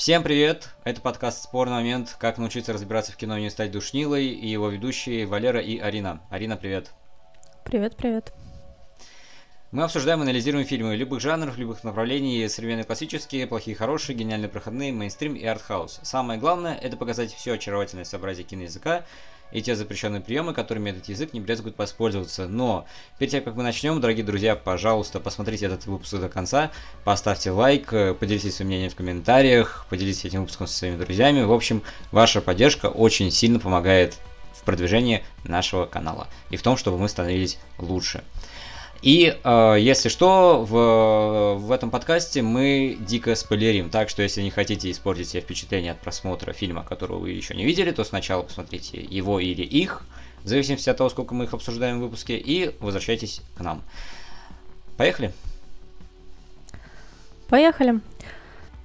Всем привет! Это подкаст «Спорный момент. Как научиться разбираться в кино и не стать душнилой» и его ведущие Валера и Арина. Арина, привет! Привет, привет! Мы обсуждаем и анализируем фильмы любых жанров, любых направлений, современные классические, плохие хорошие, гениальные проходные, мейнстрим и артхаус. Самое главное – это показать все очаровательное сообразие киноязыка, и те запрещенные приемы, которыми этот язык не брезгует воспользоваться. Но перед тем, как мы начнем, дорогие друзья, пожалуйста, посмотрите этот выпуск до конца, поставьте лайк, поделитесь своим мнением в комментариях, поделитесь этим выпуском со своими друзьями. В общем, ваша поддержка очень сильно помогает в продвижении нашего канала и в том, чтобы мы становились лучше. И э, если что, в, в этом подкасте мы дико спойлерим, так что если не хотите испортить себе впечатление от просмотра фильма, которого вы еще не видели, то сначала посмотрите его или их, в зависимости от того, сколько мы их обсуждаем в выпуске, и возвращайтесь к нам. Поехали? Поехали.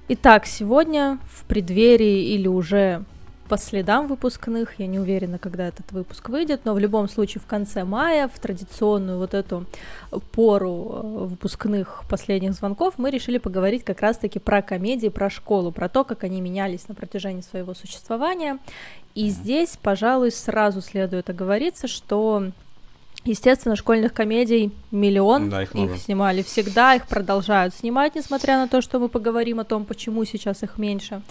Итак, сегодня в преддверии или уже по следам выпускных. Я не уверена, когда этот выпуск выйдет, но в любом случае в конце мая, в традиционную вот эту пору э, выпускных последних звонков, мы решили поговорить как раз-таки про комедии, про школу, про то, как они менялись на протяжении своего существования. И здесь, пожалуй, сразу следует оговориться, что Естественно, школьных комедий миллион, да, их, их снимали всегда, их продолжают снимать, несмотря на то, что мы поговорим о том, почему сейчас их меньше.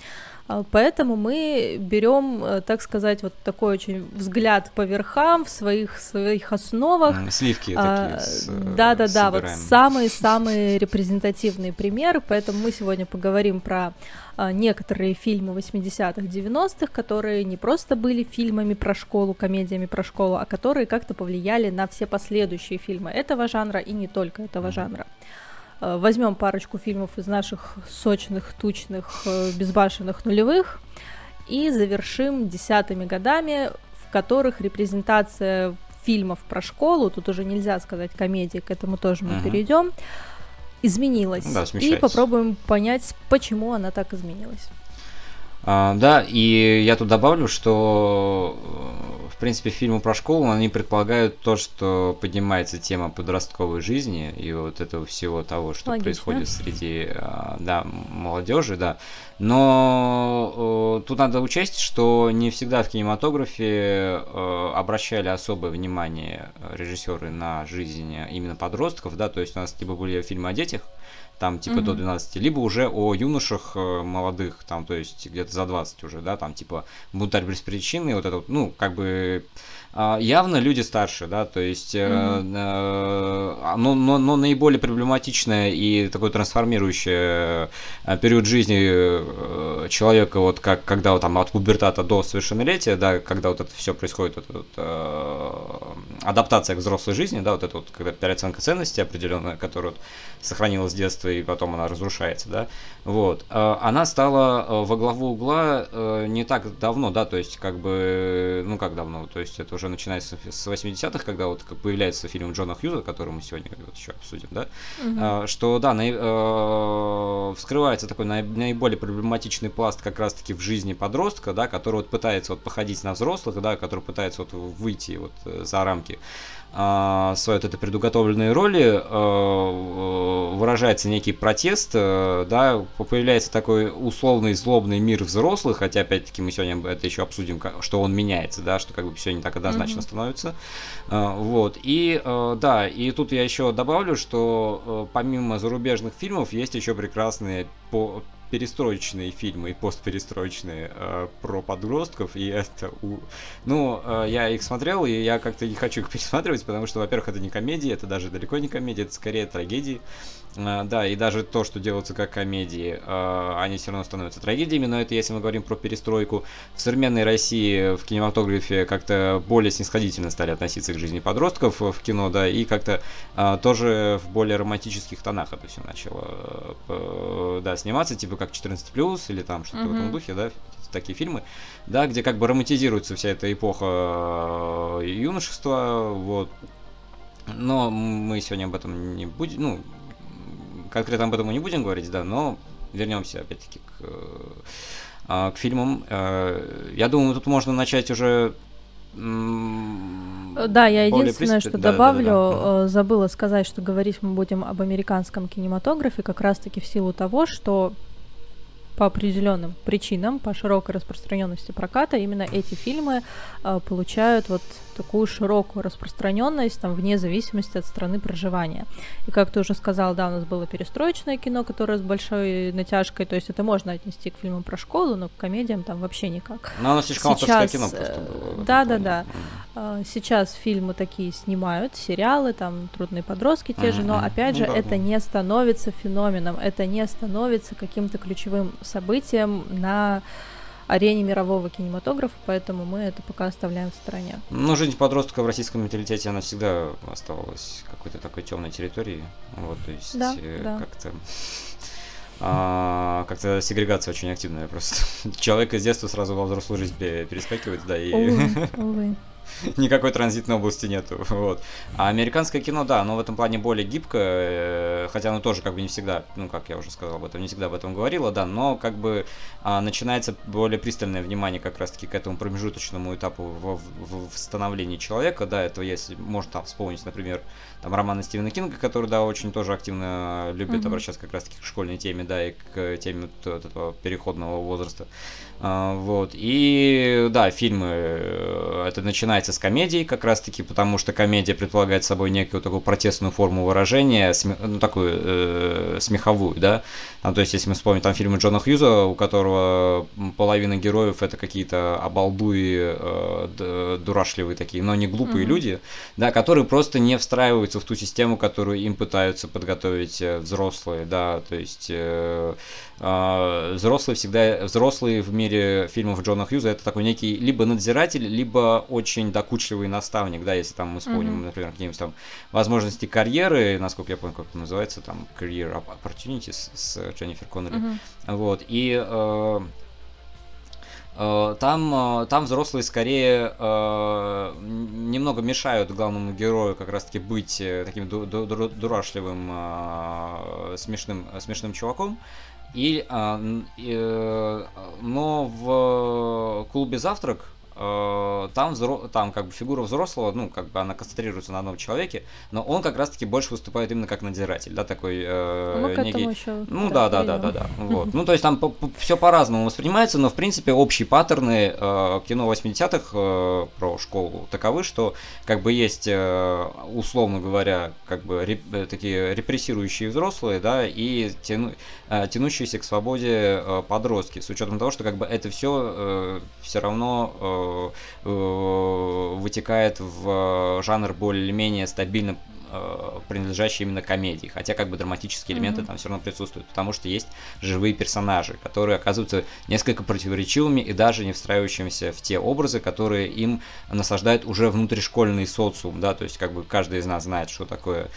А, поэтому мы берем, э, так сказать, вот такой очень взгляд по верхам в своих своих основах. Сливки а, такие. Да, да, да, вот самые-самые репрезентативные примеры. Поэтому мы сегодня поговорим про а, некоторые фильмы 80-х, 90-х, которые не просто были фильмами про школу, комедиями про школу, а которые как-то повлияли на все последующие фильмы этого жанра и не только этого жанра. Э, возьмем парочку фильмов из наших сочных, тучных, э, безбашенных нулевых и завершим десятыми годами, в которых репрезентация фильмов про школу, тут уже нельзя сказать комедии, к этому тоже мы uh-huh. перейдем, изменилась. Да, и попробуем понять, почему она так изменилась. А, да, и я тут добавлю, что в принципе, фильмы про школу, они предполагают то, что поднимается тема подростковой жизни и вот этого всего того, что Логично. происходит среди а, да, молодежи, да. Но э, тут надо учесть, что не всегда в кинематографе э, обращали особое внимание режиссеры на жизнь именно подростков, да, то есть у нас типа были фильмы о детях, там типа mm-hmm. до 12, либо уже о юношах э, молодых, там, то есть где-то за 20 уже, да, там типа бунтарь без причины, вот это вот, ну, как бы явно люди старше, да, то есть, mm-hmm. э, но, но, но наиболее проблематичное и такой трансформирующий э, период жизни человека, вот как когда вот, там от пубертата до совершеннолетия, да, когда вот это все происходит, вот, вот, э, адаптация к взрослой жизни, да, вот это вот когда переоценка ценностей определенная, которая вот, сохранилась с детства и потом она разрушается, да, вот, э, она стала во главу угла э, не так давно, да, то есть как бы, ну как давно, то есть это уже начинается с 80-х, когда вот появляется фильм Джона Хьюза, который мы сегодня вот еще обсудим, да, угу. что да, на, вскрывается такой наиболее проблематичный пласт как раз-таки в жизни подростка, да, который вот пытается вот походить на взрослых, да, который пытается вот выйти вот за рамки а, своей вот этой предуготовленной роли а, выражается некий протест, а, да, появляется такой условный злобный мир взрослых, хотя опять-таки мы сегодня это еще обсудим, что он меняется, да, что как бы все не так однозначно mm-hmm. становится, вот, и да, и тут я еще добавлю, что помимо зарубежных фильмов есть еще прекрасные по перестроечные фильмы и постперестроечные э, про подростков, и это у... Ну, э, я их смотрел, и я как-то не хочу их пересматривать, потому что, во-первых, это не комедия, это даже далеко не комедия, это скорее трагедии. Э, да, и даже то, что делается как комедии, э, они все равно становятся трагедиями, но это если мы говорим про перестройку. В современной России в кинематографе как-то более снисходительно стали относиться к жизни подростков в кино, да, и как-то э, тоже в более романтических тонах это все начало, да, сниматься, типа как 14+, или там что-то mm-hmm. в этом духе, да, такие фильмы, да, где как бы романтизируется вся эта эпоха юношества, вот, но мы сегодня об этом не будем, ну, конкретно об этом мы не будем говорить, да, но вернемся опять-таки к, э, к фильмам. Э, я думаю, тут можно начать уже да, я единственное, что да, добавлю, да, да, да. забыла сказать, что говорить мы будем об американском кинематографе как раз-таки в силу того, что по определенным причинам, по широкой распространенности проката, именно эти фильмы э, получают вот такую широкую распространенность там вне зависимости от страны проживания. И как ты уже сказал, да, у нас было перестроечное кино, которое с большой натяжкой, то есть это можно отнести к фильмам про школу, но к комедиям там вообще никак. Но оно слишком Сейчас... кино просто э, было. Да, да, да. Сейчас фильмы такие снимают, сериалы, там трудные подростки те же, но опять же ну, это не становится феноменом, это не становится каким-то ключевым событием на арене мирового кинематографа, поэтому мы это пока оставляем в стороне. Ну, жизнь подростка в российском менталитете, она всегда оставалась какой-то такой темной территорией. Вот, то есть да, э, да. как-то а, как-то сегрегация очень активная просто. Человек из детства сразу во взрослую жизнь перескакивает, да, и... Увы, увы. никакой транзитной области нету. Вот. А американское кино, да, оно в этом плане более гибкое, э, хотя оно тоже как бы не всегда, ну, как я уже сказал об этом, не всегда об этом говорила, да, но как бы а, начинается более пристальное внимание как раз-таки к этому промежуточному этапу в, в, в становлении человека, да, это если можно там вспомнить, например, там романы Стивена Кинга, который, да, очень тоже активно любит mm-hmm. обращаться как раз-таки к школьной теме, да, и к теме вот этого переходного возраста. А, вот. И да, фильмы, э, это начинается с комедии как раз-таки, потому что комедия предполагает собой некую такую протестную форму выражения, ну такую э, смеховую, да. А, то есть, если мы вспомним там фильмы Джона Хьюза, у которого половина героев это какие-то обалдуи, э, дурашливые такие, но не глупые mm-hmm. люди, да, которые просто не встраиваются в ту систему, которую им пытаются подготовить э, взрослые, да, то есть э, э, взрослые всегда, взрослые в мире фильмов Джона Хьюза это такой некий либо надзиратель, либо очень докучливый наставник, да, если там мы вспомним, mm-hmm. например, какие-нибудь там возможности карьеры, насколько я помню, как это называется, там Career Opportunities с Дженнифер Коннелли, mm-hmm. вот, и э, э там, э, там взрослые скорее э, немного мешают главному герою как раз-таки быть таким ду- ду- дурашливым, э, смешным, смешным чуваком. И, э, э, но в клубе «Завтрак» Э, там, взро... там как бы фигура взрослого, ну, как бы она концентрируется на одном человеке, но он как раз-таки больше выступает именно как надзиратель, да, такой э, Мы некий... еще, ну да, да, да, да, да, вот. Ну, то есть там все по-разному воспринимается, но в принципе общие паттерны э, кино 80-х э, про школу таковы, что как бы есть, э, условно говоря, как бы реп... Э, такие репрессирующие взрослые, да, и тяну... э, тянущиеся к свободе э, подростки, с учетом того, что как бы это все э, все равно э, Э, вытекает в жанр более-менее стабильно э, принадлежащий именно комедии, хотя как бы драматические элементы mm-hmm. там все равно присутствуют, потому что есть живые персонажи, которые оказываются несколько противоречивыми и даже не встраивающимися в те образы, которые им насаждает уже внутришкольный социум, да, то есть как бы каждый из нас знает, что такое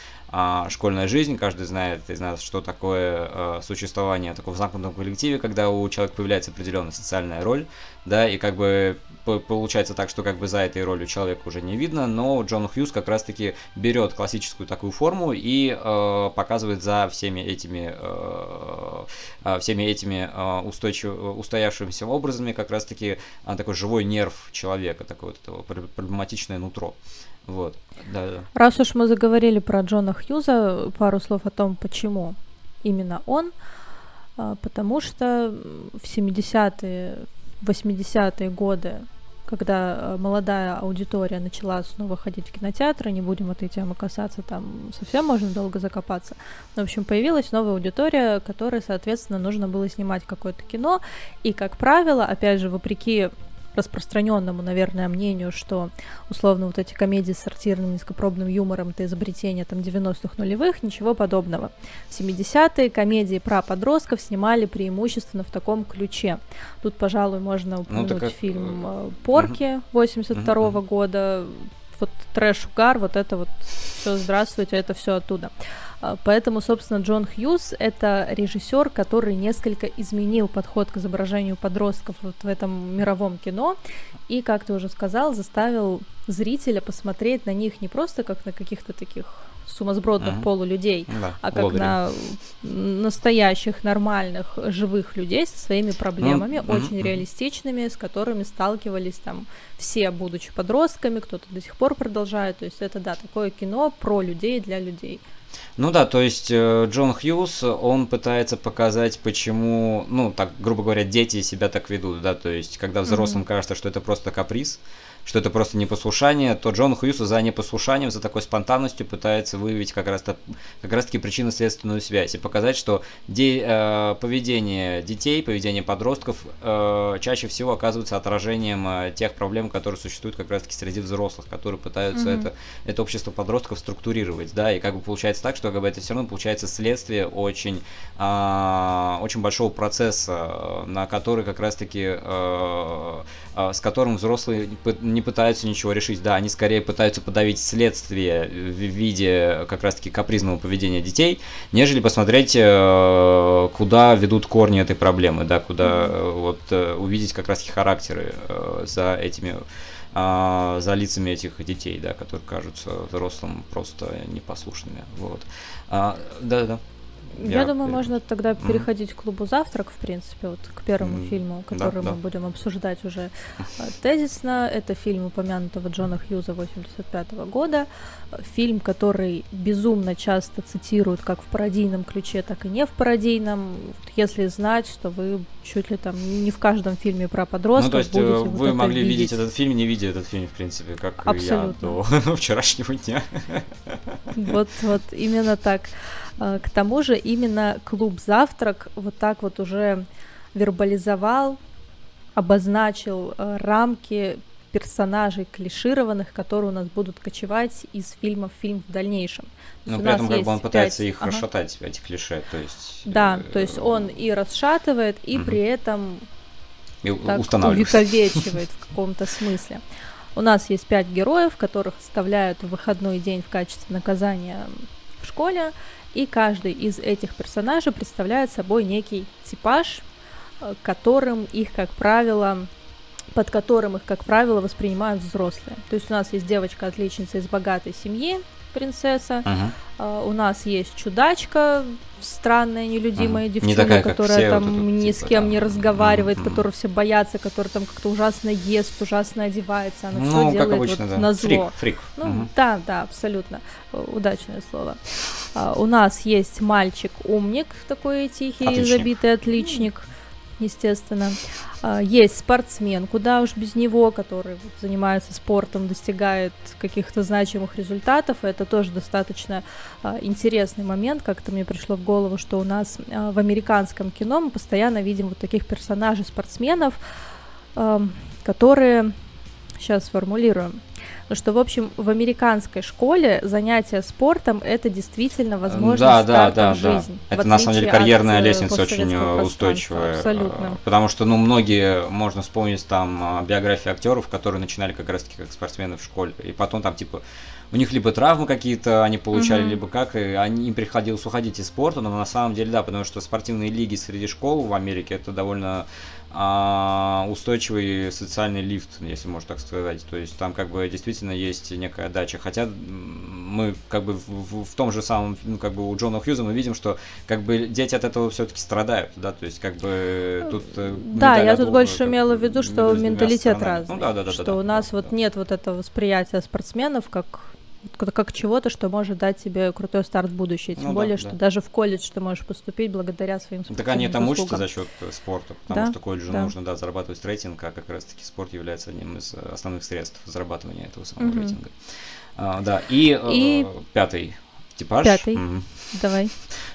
школьная жизнь, каждый знает из нас, что такое а, существование такого в замкнутом коллективе, когда у человека появляется определенная социальная роль, да, и как бы получается так, что как бы за этой ролью человека уже не видно, но Джон Хьюз как раз-таки берет классическую такую форму и э, показывает за всеми этими э, всеми этими э, устойчив, устоявшимися образами как раз-таки э, такой живой нерв человека, такое вот проблематичное нутро. Вот, да, да. Раз уж мы заговорили про Джона Хьюза, пару слов о том, почему именно он. А, потому что в 70-е, 80-е годы, когда а, молодая аудитория начала снова ходить в кинотеатры, не будем этой темы касаться, там совсем можно долго закопаться. Но, в общем, появилась новая аудитория, которой, соответственно, нужно было снимать какое-то кино. И, как правило, опять же, вопреки распространенному, наверное, мнению, что условно вот эти комедии с сортирным низкопробным юмором это изобретение там 90-х нулевых, ничего подобного. В 70-е комедии про подростков снимали преимущественно в таком ключе. Тут, пожалуй, можно ну, упомянуть ну, так, фильм э, «Порки» 82 -го uh-huh. года, вот трэш-угар, вот это вот все здравствуйте, это все оттуда. А, поэтому, собственно, Джон Хьюз — это режиссер, который несколько изменил подход к изображению подростков вот в этом мировом кино и, как ты уже сказал, заставил зрителя посмотреть на них не просто как на каких-то таких сумасбродных mm-hmm. полулюдей, да, а как лодыри. на настоящих, нормальных, живых людей со своими проблемами, mm-hmm. очень mm-hmm. реалистичными, с которыми сталкивались там все, будучи подростками, кто-то до сих пор продолжает. То есть это, да, такое кино про людей для людей. Ну да, то есть э, Джон Хьюз, он пытается показать, почему, ну, так, грубо говоря, дети себя так ведут, да, то есть когда взрослым mm-hmm. кажется, что это просто каприз, что это просто непослушание, то Джон Хьюз за непослушанием, за такой спонтанностью пытается выявить как раз, как раз таки причинно-следственную связь и показать, что де, э, поведение детей, поведение подростков э, чаще всего оказывается отражением э, тех проблем, которые существуют как раз таки среди взрослых, которые пытаются mm-hmm. это, это общество подростков структурировать, да, и как бы получается так, что как бы это все равно получается следствие очень, э, очень большого процесса, на который как раз таки э, э, с которым взрослые не пытаются ничего решить. Да, они скорее пытаются подавить следствие в виде как раз-таки капризного поведения детей, нежели посмотреть, э, куда ведут корни этой проблемы, да, куда э, вот э, увидеть как раз-таки характеры за этими а, за лицами этих детей, да, которые кажутся взрослым просто непослушными. Вот. А, да, да. Я, я думаю, можно тогда mm-hmm. переходить к клубу завтрак, в принципе, вот к первому mm-hmm. фильму, который да, мы да. будем обсуждать уже а, тезисно. Это фильм упомянутого Джона Хьюза 85 года. Фильм, который безумно часто цитируют как в пародийном ключе, так и не в пародийном. Если знать, что вы чуть ли там не в каждом фильме про подростков Ну, то есть будете вы вот могли видеть этот фильм, не видя этот фильм, в принципе, как Абсолютно. я до вчерашнего дня. Вот, вот именно так. А, к тому же именно клуб «Завтрак» вот так вот уже вербализовал, обозначил э, рамки персонажей клишированных, которые у нас будут кочевать из фильма в фильм в дальнейшем. Но при этом как бы он пытается 5... их ага. расшатать, эти клише, то есть... Да, э, то есть он и расшатывает, и угу. при этом и так увековечивает в каком-то смысле. У нас есть пять героев, которых оставляют в выходной день в качестве наказания в школе, и каждый из этих персонажей представляет собой некий типаж, э, которым их, как правило, под которым их, как правило, воспринимают взрослые. То есть у нас есть девочка-отличница из богатой семьи, принцесса. Uh-huh. Uh, у нас есть чудачка, странная, нелюдимая uh-huh. девчонка, не такая, которая там вот ни типа, с кем да. не разговаривает, uh-huh. которую все боятся, которая там как-то ужасно ест, ужасно одевается, она ну, все делает обычно, вот да. на зло. Фрик, фрик. Ну, uh-huh. да, да, абсолютно. Удачное слово. Uh, у нас есть мальчик-умник, такой тихий, отличник. забитый отличник. Uh-huh естественно. А, есть спортсмен, куда уж без него, который занимается спортом, достигает каких-то значимых результатов. Это тоже достаточно а, интересный момент. Как-то мне пришло в голову, что у нас а, в американском кино мы постоянно видим вот таких персонажей спортсменов, которые сейчас сформулируем но что, в общем, в американской школе занятие спортом это действительно возможность да, да, да, в жизнь. Да. Это на самом деле карьерная э, лестница очень устойчивая. Абсолютно. Потому что, ну, многие, можно вспомнить там биографии актеров, которые начинали как раз-таки как спортсмены в школе. И потом там, типа, у них либо травмы какие-то они получали, mm-hmm. либо как, и они, им приходилось уходить из спорта, но на самом деле, да, потому что спортивные лиги среди школ в Америке это довольно устойчивый социальный лифт, если можно так сказать. То есть там как бы действительно есть некая дача. Хотя мы как бы в, в том же самом, ну как бы у Джона Хьюза мы видим, что как бы дети от этого все-таки страдают, да, то есть как бы тут... Э, да, я тут больше имела в виду, что менталитет разный. Ну, да, да, да, что да, у нас да, вот да. нет вот этого восприятия спортсменов как как чего-то, что может дать тебе крутой старт в будущее. Тем ну, более, да, что да. даже в колледж ты можешь поступить благодаря своим спортивным Так они там учатся за счет э, спорта, потому да? что колледжу да. нужно да, зарабатывать рейтинг, а как раз-таки спорт является одним из э, основных средств зарабатывания этого самого угу. рейтинга. А, да, и, и... Э, пятый типаж. Пятый. Угу. Давай.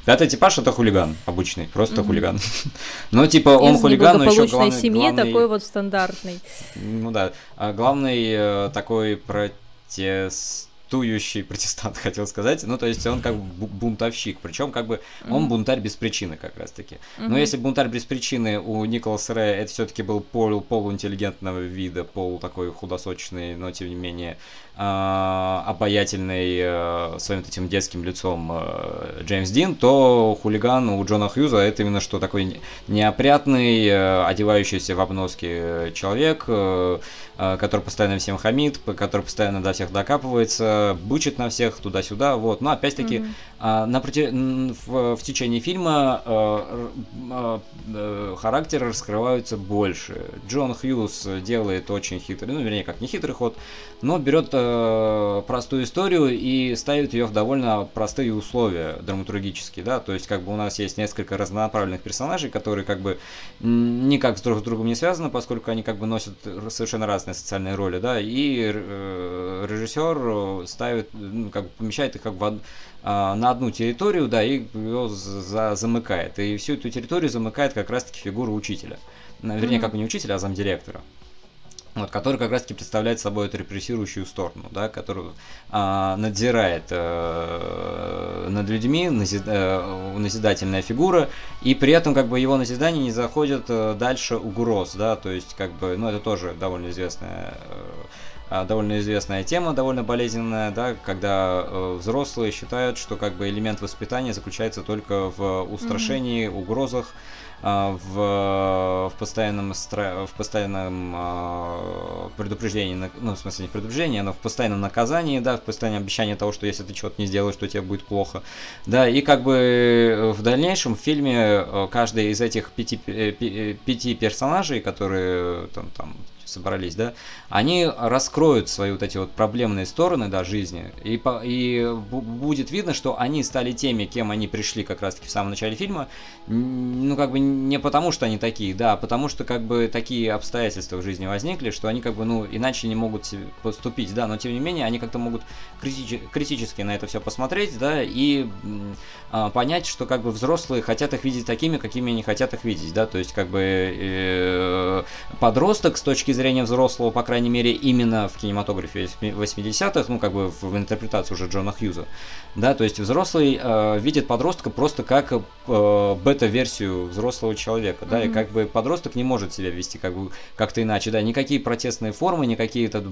Пятый типаж это хулиган обычный, просто угу. хулиган. но типа он Из хулиган, но еще главный, семьи главный... такой вот стандартный. Ну да, а главный э, такой протест бунтующий протестант, хотел сказать. Ну, то есть он как бы бунтовщик. Причем как бы он бунтарь без причины как раз-таки. Mm-hmm. Но если бунтарь без причины у Николаса Рэя это все-таки был пол, полуинтеллигентного вида, пол такой худосочный, но тем не менее э, обаятельный э, своим этим детским лицом э, Джеймс Дин, то хулиган у Джона Хьюза это именно что такой неопрятный, э, одевающийся в обноски человек, э, который постоянно всем хамит, который постоянно до всех докапывается, бычит на всех туда-сюда, вот. Но опять-таки mm-hmm. А, на проти... в, в течение фильма э, э, э, характеры раскрываются больше. Джон Хьюз делает очень хитрый, ну, вернее, как не хитрый ход, но берет э, простую историю и ставит ее в довольно простые условия драматургические, да, то есть как бы у нас есть несколько разнонаправленных персонажей, которые как бы никак друг с другом не связаны, поскольку они как бы носят совершенно разные социальные роли, да, и э, режиссер ставит, ну, как бы помещает их как а, на одну территорию, да, и ее за, замыкает. И всю эту территорию замыкает как раз-таки фигура учителя. Вернее, mm-hmm. как не учителя, а замдиректора вот, который как раз-таки представляет собой эту репрессирующую сторону, да, которую а, надзирает э, над людьми, назид, э, назидательная фигура, и при этом как бы его назидание не заходит э, дальше угроз, да, то есть как бы, ну это тоже довольно известная довольно известная тема, довольно болезненная, да, когда э, взрослые считают, что как бы элемент воспитания заключается только в устрашении, mm-hmm. угрозах, а, в, в постоянном, в постоянном э, предупреждении, ну, в смысле не предупреждении, но в постоянном наказании, да, в постоянном обещании того, что если ты что-то не сделаешь, то тебе будет плохо, да, и как бы в дальнейшем в фильме э, каждый из этих пяти, э, пяти персонажей, которые там, там собрались, да, они раскроют свои вот эти вот проблемные стороны, да, жизни, и, и будет видно, что они стали теми, кем они пришли как раз-таки в самом начале фильма, ну, как бы не потому, что они такие, да, а потому что, как бы, такие обстоятельства в жизни возникли, что они, как бы, ну, иначе не могут поступить, да, но, тем не менее, они как-то могут критич, критически на это все посмотреть, да, и а, понять, что, как бы, взрослые хотят их видеть такими, какими они хотят их видеть, да, то есть, как бы, э, подросток с точки зрения взрослого, по крайней мере, именно в кинематографе 80-х, ну, как бы, в, интерпретации уже Джона Хьюза, да, то есть, взрослый э, видит подростка просто как э, бета-версию взрослого человека, да, mm-hmm. и как бы подросток не может себя вести как бы как-то иначе, да, никакие протестные формы, никакие это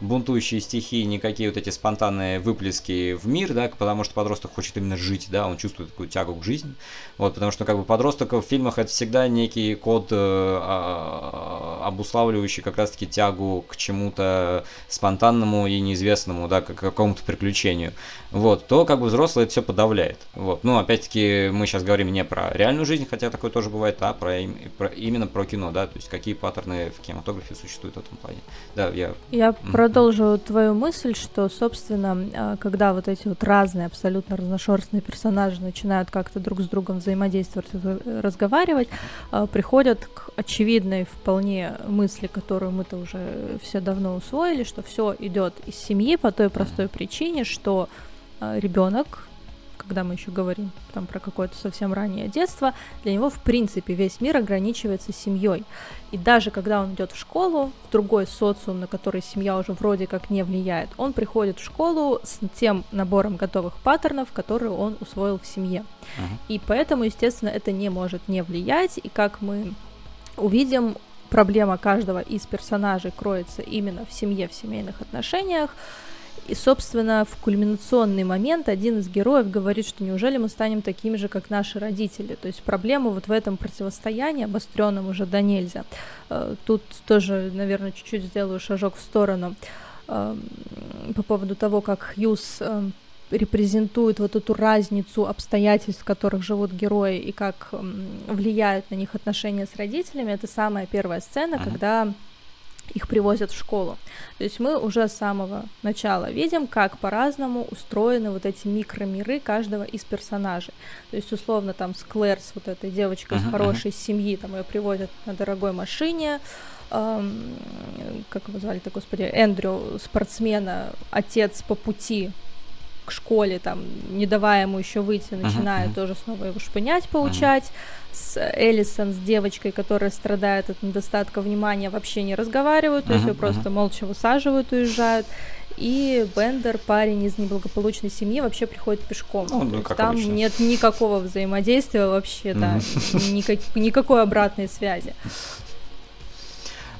бунтующие стихи, никакие вот эти спонтанные выплески в мир, да, потому что подросток хочет именно жить, да, он чувствует такую тягу к жизни, вот, потому что как бы подросток в фильмах это всегда некий код э, а, обуславливающий как раз-таки тягу к чему-то спонтанному и неизвестному, да, к какому-то приключению, вот, то как бы взрослый это все подавляет, вот, ну, опять-таки мы сейчас говорим не про реальную жизнь, хотя такое тоже бывает, а про, про именно про кино, да, то есть какие паттерны в кинематографе существуют в этом плане. Да, я... Я mm-hmm. продолжу твою мысль, что, собственно, а, когда вот эти вот разные, абсолютно разношерстные персонажи начинают как-то друг с другом взаимодействовать, разговаривать, а, приходят к очевидной вполне мысли, которую мы-то уже все давно усвоили, что все идет из семьи по той простой причине, что а, ребенок когда мы еще говорим там про какое-то совсем раннее детство, для него в принципе весь мир ограничивается семьей. И даже когда он идет в школу, в другой социум, на который семья уже вроде как не влияет, он приходит в школу с тем набором готовых паттернов, которые он усвоил в семье. Uh-huh. И поэтому, естественно, это не может не влиять. И как мы увидим, проблема каждого из персонажей кроется именно в семье, в семейных отношениях. И, собственно, в кульминационный момент один из героев говорит, что неужели мы станем такими же, как наши родители. То есть проблема вот в этом противостоянии, обостренном уже до нельзя. Э, тут тоже, наверное, чуть-чуть сделаю шажок в сторону э, по поводу того, как Хьюз э, репрезентует вот эту разницу обстоятельств, в которых живут герои, и как влияют на них отношения с родителями. Это самая первая сцена, uh-huh. когда их привозят в школу. То есть мы уже с самого начала видим, как по-разному устроены вот эти микромиры каждого из персонажей. То есть, условно, там с Клэр, с вот этой девочкой uh-huh, из хорошей uh-huh. семьи, там ее привозят на дорогой машине, эм, как его звали-то, господи, Эндрю, спортсмена, отец по пути к школе, там, не давая ему еще выйти, начинает uh-huh. тоже снова его шпынять, поучать. Uh-huh. С Элисон, с девочкой, которая страдает от недостатка внимания, вообще не разговаривают, uh-huh. то есть ее просто молча высаживают, уезжают. И Бендер, парень из неблагополучной семьи, вообще приходит пешком. Ну, ну, там обычно. нет никакого взаимодействия вообще, да, никак, никакой обратной связи.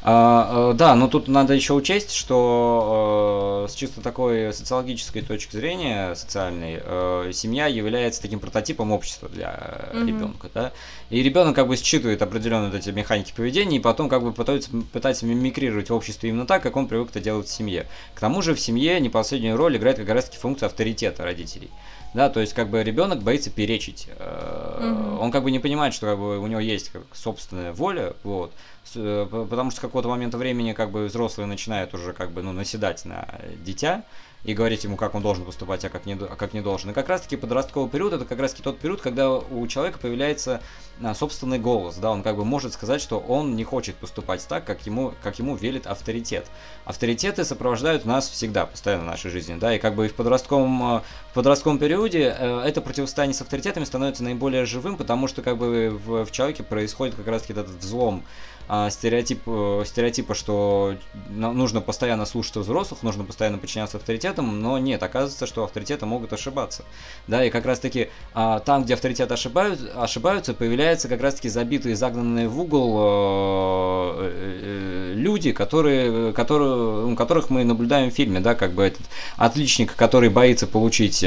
А, э, да, но тут надо еще учесть, что э, с чисто такой социологической точки зрения, социальной, э, семья является таким прототипом общества для mm-hmm. ребенка, да. И ребенок как бы считывает определенные вот эти механики поведения, и потом как бы пытается, пытается мимикрировать в обществе именно так, как он привык это делать в семье. К тому же в семье не последнюю роль играет как раз таки функция авторитета родителей. Да, то есть как бы ребенок боится перечить, угу. он как бы не понимает, что как бы у него есть как собственная воля, вот, потому что с какого-то момента времени как бы взрослые начинают уже как бы ну наседать на дитя, и говорить ему, как он должен поступать, а как не, а как не должен. И как раз-таки подростковый период это как раз-таки тот период, когда у человека появляется а, собственный голос, да, он как бы может сказать, что он не хочет поступать так, как ему, как ему велит авторитет. Авторитеты сопровождают нас всегда, постоянно в нашей жизни, да, и как бы в подростковом, а, в подростковом периоде э, это противостояние с авторитетами становится наиболее живым, потому что как бы в, в человеке происходит как раз-таки этот взлом а, стереотип, э, стереотипа, что нужно постоянно слушаться взрослых, нужно постоянно подчиняться авторитетам, но нет, оказывается, что авторитеты могут ошибаться. Да, и как раз таки а, там, где авторитеты ошибают, ошибаются, появляются как раз таки забитые, загнанные в угол э, э, люди, которые, которые, которых мы наблюдаем в фильме, да, как бы этот отличник, который боится получить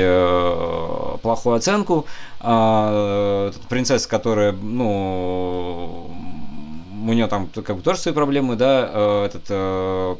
плохую оценку, а, принцесса, которая, ну, у нее там как бы тоже свои проблемы, да, э, этот э,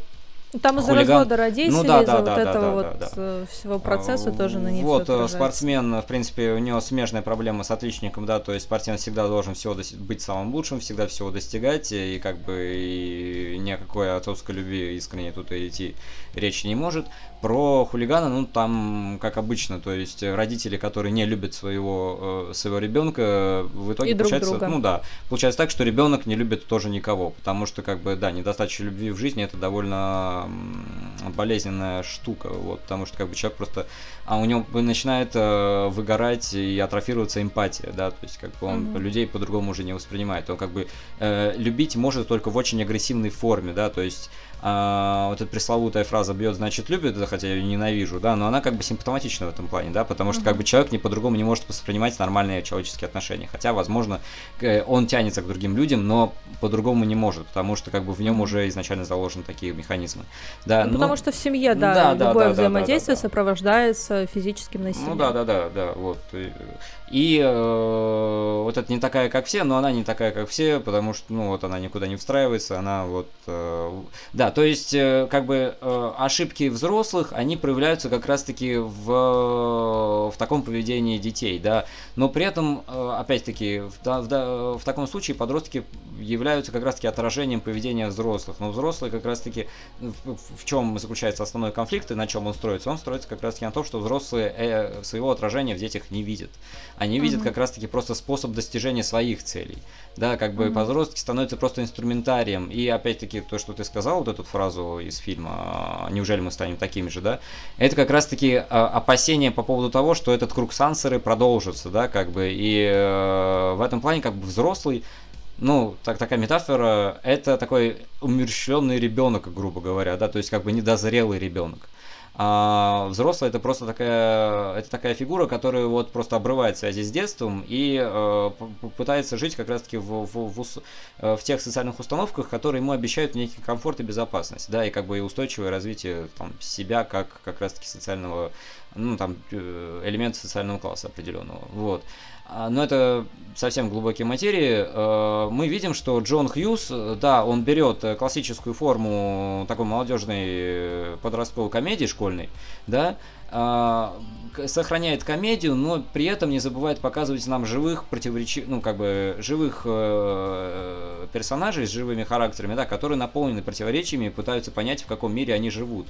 там из-за развода родителей, ну, да, из-за да, вот этого вот. Э, всего процесса тоже на ней Вот, спортсмен, в принципе, у него смежная проблема с отличником, да, то есть спортсмен всегда должен всего быть самым лучшим, всегда всего достигать, и как бы и никакой отцовской любви искренне тут идти речи не может. Про хулигана, ну, там, как обычно, то есть родители, которые не любят своего, э, своего ребенка, в итоге и получается, друг друга. ну да, получается так, что ребенок не любит тоже никого, потому что, как бы, да, недостаточно любви в жизни это довольно болезненная штука, вот, потому что, как бы, человек просто, а у него начинает э, выгорать и атрофироваться эмпатия, да, то есть, как бы, он mm-hmm. людей по-другому уже не воспринимает, он, как бы, э, любить может только в очень агрессивной форме, да, то есть, а, вот эта пресловутая фраза «бьет, значит любит», хотя я ее ненавижу, да, но она как бы симптоматична в этом плане, да, потому что как бы человек не по-другому не может воспринимать нормальные человеческие отношения, хотя, возможно, он тянется к другим людям, но по-другому не может, потому что как бы в нем уже изначально заложены такие механизмы. Да, ну, но... Потому что в семье, да, да любое да, взаимодействие да, да, да, сопровождается физическим насилием. Ну да, да, да, да, вот. И э, вот это не такая, как все, но она не такая, как все, потому что, ну, вот она никуда не встраивается, она вот, э, да, то есть, э, как бы э, ошибки взрослых, они проявляются как раз-таки в, в таком поведении детей, да, но при этом, э, опять-таки, в, в, в таком случае подростки являются как раз-таки отражением поведения взрослых, но взрослые как раз-таки, в, в чем заключается основной конфликт и на чем он строится? Он строится как раз-таки на том, что взрослые э, своего отражения в детях не видят они видят как раз-таки просто способ достижения своих целей. Да, как бы подростки становятся просто инструментарием. И опять-таки то, что ты сказал, вот эту фразу из фильма «Неужели мы станем такими же», да, это как раз-таки а, опасение по поводу того, что этот круг сансеры продолжится, да, как бы, и э, в этом плане как бы взрослый ну, так, такая метафора, это такой умерщвленный ребенок, грубо говоря, да, то есть как бы недозрелый ребенок. А взрослый это просто такая, это такая фигура, которая вот просто обрывает связи с детством и э, пытается жить как раз-таки в, в, в, э, в тех социальных установках, которые ему обещают некий комфорт и безопасность, да, и как бы и устойчивое развитие там, себя как как раз-таки социального, ну там э, элемента социального класса определенного, вот. Но это совсем глубокие материи. Э, мы видим, что Джон Хьюз, да, он берет классическую форму такой молодежной подростковой комедии школьной, да, а, сохраняет комедию, но при этом не забывает показывать нам живых противоречивых, ну, как бы, живых э, персонажей с живыми характерами, да, которые наполнены противоречиями и пытаются понять, в каком мире они живут.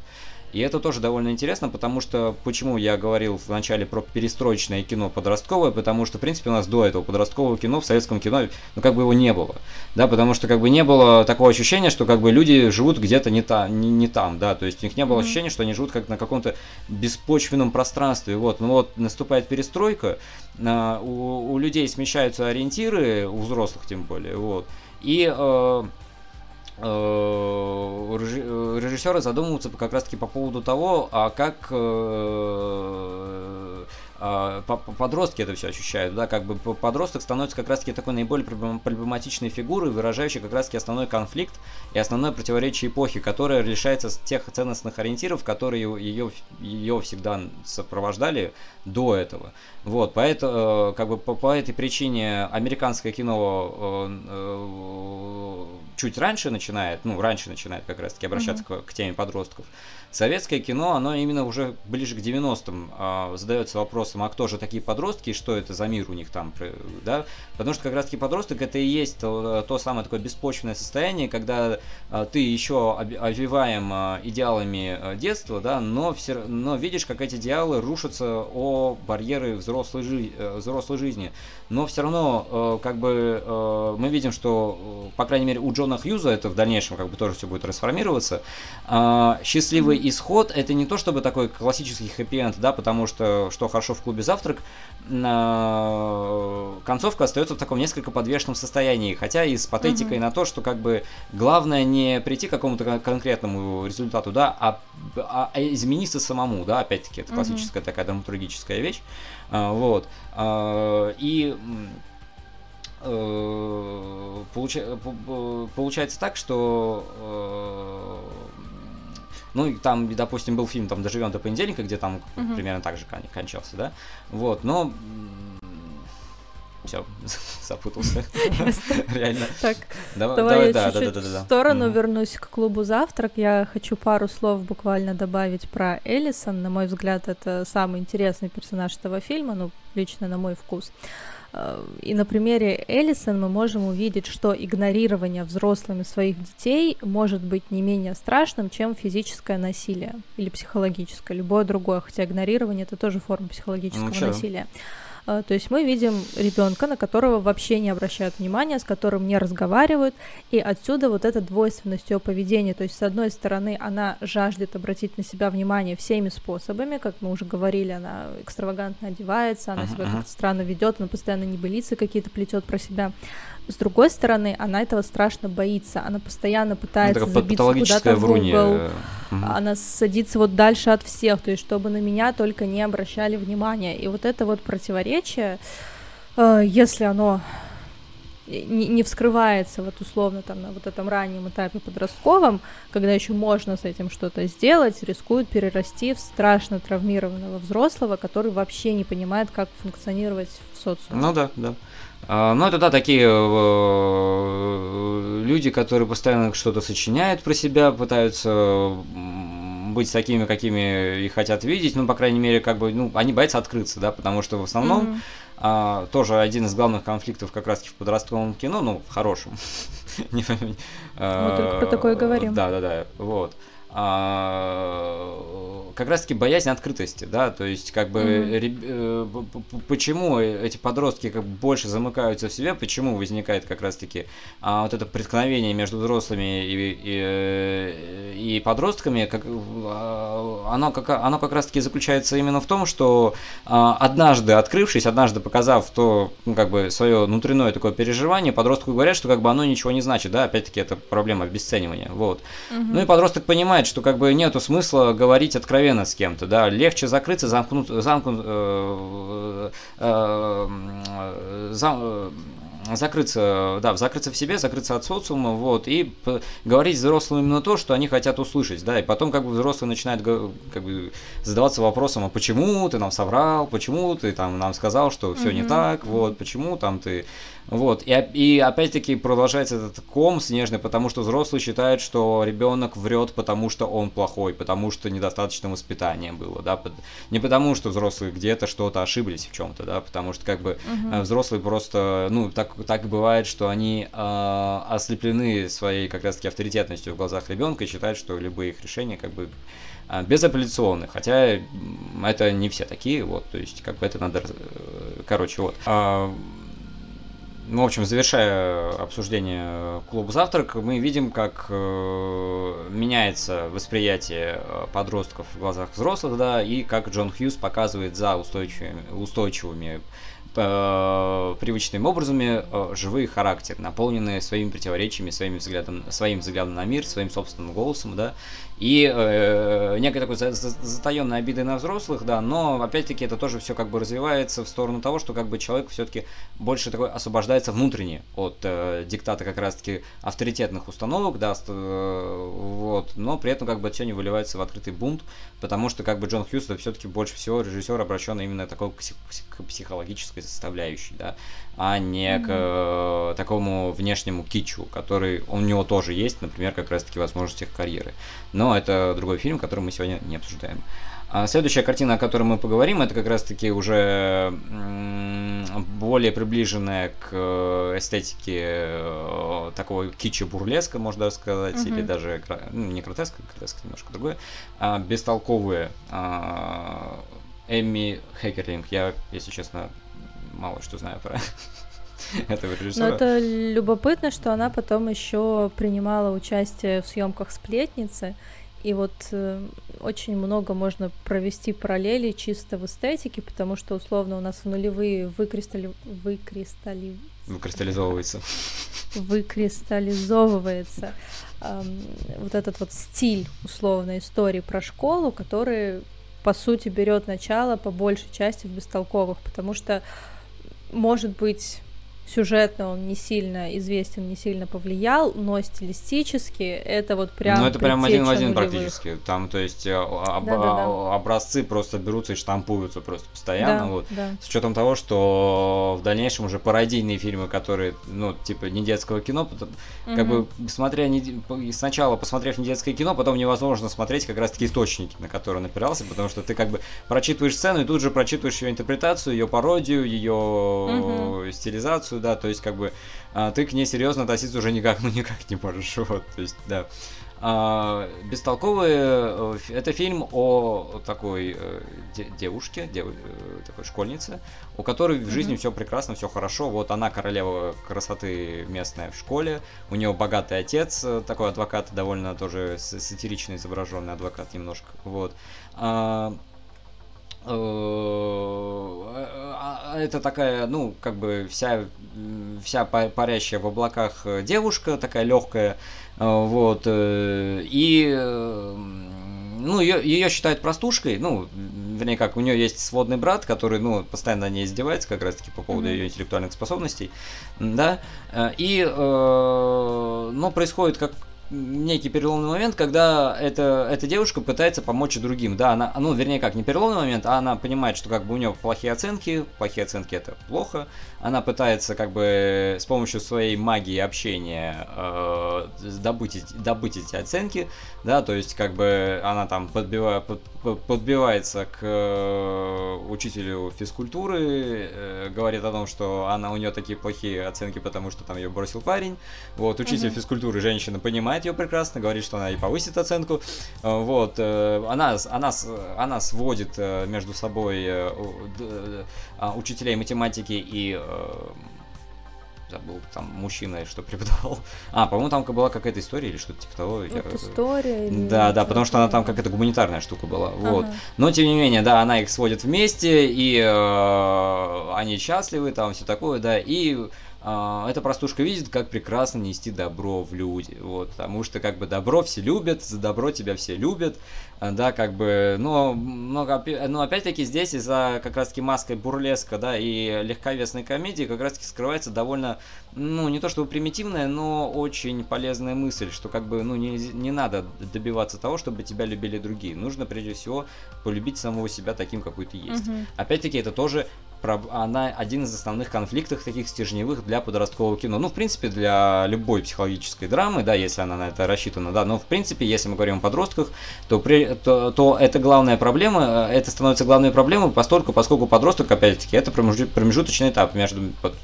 И это тоже довольно интересно, потому что, почему я говорил вначале про перестроечное кино подростковое, потому что, в принципе, у нас до этого подросткового кино в советском кино, ну, как бы его не было, да, потому что, как бы, не было такого ощущения, что, как бы, люди живут где-то не, та, не, не там, да, то есть у них не было mm-hmm. ощущения, что они живут как на каком-то беспочвенном пространстве, вот, ну вот, наступает перестройка, а, у, у людей смещаются ориентиры, у взрослых тем более, вот, и... Э, Э, режиссеры задумываются как раз таки по поводу того, а как э, подростки это все ощущают, да, как бы подросток становится как раз-таки такой наиболее проблематичной фигурой, выражающей как раз-таки основной конфликт и основное противоречие эпохи, которая лишается тех ценностных ориентиров, которые ее, ее всегда сопровождали до этого. Вот, поэтому, э, как бы по, по этой причине американское кино чуть раньше начинает, ну, раньше начинает как раз-таки обращаться mm-hmm. к, к теме подростков. Советское кино, оно именно уже ближе к 90-м а, задается вопросом, а кто же такие подростки, и что это за мир у них там, да? Потому что как раз-таки подросток это и есть то, то самое такое беспочвенное состояние, когда а, ты еще обвиваем а, идеалами а, детства, да, но, все, но видишь, как эти идеалы рушатся о барьеры взрослой, жи, э, взрослой жизни. Но все равно, э, как бы, э, мы видим, что, по крайней мере, у Джона Хьюза это в дальнейшем как бы тоже все будет трансформироваться. А, счастливый исход это не то чтобы такой классический хэппи-энд, да, потому что что хорошо в клубе завтрак, концовка остается в таком несколько подвешенном состоянии, хотя и с патетикой mm-hmm. на то, что как бы главное не прийти к какому-то конкретному результату, да, а, а, а измениться самому, да, опять-таки это классическая mm-hmm. такая драматургическая вещь, а, вот, а, и э, получа, получается так, что э, ну, там, допустим, был фильм там «Доживем до понедельника», где там угу. примерно так же кончался, да? Вот, но все, запутался. Реально. Так, давай я чуть-чуть в сторону вернусь к клубу «Завтрак». Я хочу пару слов буквально добавить про Эллисон. На мой взгляд, это самый интересный персонаж этого фильма, ну, лично на мой вкус. И на примере Эллисон мы можем увидеть, что игнорирование взрослыми своих детей может быть не менее страшным, чем физическое насилие или психологическое, любое другое, хотя игнорирование это тоже форма психологического ну, насилия. А, то есть мы видим ребенка, на которого вообще не обращают внимания, с которым не разговаривают, и отсюда вот эта двойственность ее поведения. То есть, с одной стороны, она жаждет обратить на себя внимание всеми способами, как мы уже говорили, она экстравагантно одевается, она себя как-то странно ведет, она постоянно небылицы какие-то плетет про себя. С другой стороны, она этого страшно боится, она постоянно пытается ну, забиться куда-то в угол, угу. она садится вот дальше от всех, то есть чтобы на меня только не обращали внимания. И вот это вот противоречие, э, если оно не, не вскрывается вот условно там на вот этом раннем этапе подростковом, когда еще можно с этим что-то сделать, рискует перерасти в страшно травмированного взрослого, который вообще не понимает, как функционировать в социуме. Ну да, да. А, ну, это да, такие э, люди, которые постоянно что-то сочиняют про себя, пытаются быть такими, какими их хотят видеть, ну, по крайней мере, как бы, ну, они боятся открыться, да, потому что в основном mm-hmm. а, тоже один из главных конфликтов как раз-таки в подростковом кино, ну, в хорошем. Мы только про такое говорим. Да, да, да, вот. Как раз-таки боязнь открытости, да, то есть как бы mm-hmm. почему эти подростки как бы больше замыкаются в себе, почему возникает как раз-таки а, вот это преткновение между взрослыми и, и, э, и подростками, как, оно, как, оно как раз-таки заключается именно в том, что а, однажды открывшись, однажды показав то, ну, как бы свое внутреннее такое переживание, подростку говорят, что как бы оно ничего не значит, да, опять-таки это проблема обесценивания, вот. Mm-hmm. Ну и подросток понимает, понимает, что как бы нету смысла говорить откровенно с кем-то, да, легче закрыться, замкнуть, замкнуть, э, э, э, зам, закрыться, да, закрыться в себе, закрыться от социума, вот, и говорить взрослым именно то, что они хотят услышать, да, и потом как бы взрослый начинает как бы задаваться вопросом, а почему ты нам соврал, почему ты там нам сказал, что все mm-hmm. не так, вот, почему там ты вот, и, и опять-таки продолжается этот ком снежный, потому что взрослый считает, что ребенок врет, потому что он плохой, потому что недостаточно воспитания было, да, не потому что взрослые где-то что-то ошиблись в чем-то, да, потому что как бы угу. взрослые просто, ну, так, так бывает, что они э, ослеплены своей как раз-таки авторитетностью в глазах ребенка и считают, что любые их решения как бы а, безапелляционны, хотя это не все такие, вот, то есть как бы это надо, э, короче, вот. Ну, в общем, завершая обсуждение клуба «Завтрак», мы видим, как э, меняется восприятие э, подростков в глазах взрослых, да, и как Джон Хьюз показывает за устойчивыми, устойчивыми э, привычными образами э, живые характер, наполненные своими противоречиями, своим взглядом, своим взглядом на мир, своим собственным голосом, да, и э, некой такой затаенной обидой на взрослых, да, но опять-таки это тоже все как бы развивается в сторону того, что как бы человек все-таки больше такой освобождается внутренне от э, диктата как раз-таки авторитетных установок, да, э, вот, но при этом как бы все не выливается в открытый бунт, потому что как бы Джон Хьюз это все-таки больше всего режиссер обращен именно такой к, к психологической составляющей, да, а не к э, такому внешнему кичу, который у него тоже есть, например, как раз-таки возможности их карьеры. Но это другой фильм, который мы сегодня не обсуждаем. А следующая картина, о которой мы поговорим, это как раз-таки уже более приближенная к э, эстетике э, такого кича бурлеска, можно сказать, mm-hmm. или даже ну, не гротеска, гротеска немножко другое, а бестолковые а, Эмми Хекерлинг. Я, если честно, мало что знаю про этого режиссера. Но это любопытно, что она потом еще принимала участие в съемках сплетницы. И вот э, очень много можно провести параллели чисто в эстетике, потому что условно у нас в нулевые выкристалли... выкристалли... выкристаллизовывается. Выкристаллизовывается эм, вот этот вот стиль условной истории про школу, который по сути берет начало по большей части в бестолковых, потому что может быть сюжетно он не сильно известен, не сильно повлиял, но стилистически это вот прям. Ну это прям один в один нулевых. практически. Там, то есть, э, об, да, да, да. образцы просто берутся и штампуются просто постоянно. Да, вот. да. С учетом того, что в дальнейшем уже пародийные фильмы, которые, ну, типа, не детского кино, потом, угу. как бы смотря не, сначала посмотрев не детское кино, потом невозможно смотреть как раз таки источники, на которые он опирался, потому что ты как бы прочитываешь сцену и тут же прочитываешь ее интерпретацию, ее пародию, ее угу. стилизацию ситуацию, да, то есть как бы а, ты к ней серьезно относиться уже никак, ну никак не можешь, вот, то есть, да. А, Бестолковые э, это фильм о такой э, девушке, дев, э, такой школьнице, у которой в жизни mm-hmm. все прекрасно, все хорошо. Вот она королева красоты местная в школе, у нее богатый отец, такой адвокат, довольно тоже сатирично изображенный адвокат немножко. Вот. А это такая, ну, как бы вся, вся парящая в облаках девушка, такая легкая, вот, э, и, ну, ее, ее считают простушкой, ну, вернее, как, у нее есть сводный брат, который, ну, постоянно на ней издевается, как раз-таки по поводу mm-hmm. ее интеллектуальных способностей, да, э, и, э, ну, происходит как некий переломный момент, когда эта, эта девушка пытается помочь другим. Да, она, ну, вернее, как, не переломный момент, а она понимает, что как бы у нее плохие оценки, плохие оценки это плохо. Она пытается как бы с помощью своей магии общения э, добыть, добыть эти оценки, да, то есть как бы она там подбивает, под, подбивается к э, учителю физкультуры, э, говорит о том, что она у нее такие плохие оценки, потому что там ее бросил парень. Вот, учитель uh-huh. физкультуры, женщина, понимает ее прекрасно, говорит, что она и повысит оценку. Э, вот, она, она, она сводит между собой э, учителей математики и забыл, там мужчина что преподавал. А, по-моему, там была какая-то история или что-то типа того. Вот я... история. Или да, да, потому что она там какая-то гуманитарная штука была. Ага. Вот. Но тем не менее, да, она их сводит вместе, и э, они счастливы, там все такое, да, и эта простушка видит, как прекрасно нести добро в люди, вот, потому что как бы добро все любят, за добро тебя все любят, а, да, как бы, но, но, но опять-таки здесь из-за как раз-таки маской бурлеска, да, и легковесной комедии как раз-таки скрывается довольно, ну, не то чтобы примитивная, но очень полезная мысль, что как бы, ну, не, не надо добиваться того, чтобы тебя любили другие, нужно прежде всего полюбить самого себя таким, какой ты есть. Угу. Опять-таки это тоже она один из основных конфликтов таких стержневых для подросткового кино. Ну, в принципе, для любой психологической драмы, да, если она на это рассчитана, да, но в принципе, если мы говорим о подростках, то, при, то, то это главная проблема, э, это становится главной проблемой, постольку, поскольку подросток, опять-таки, это промежуточный этап между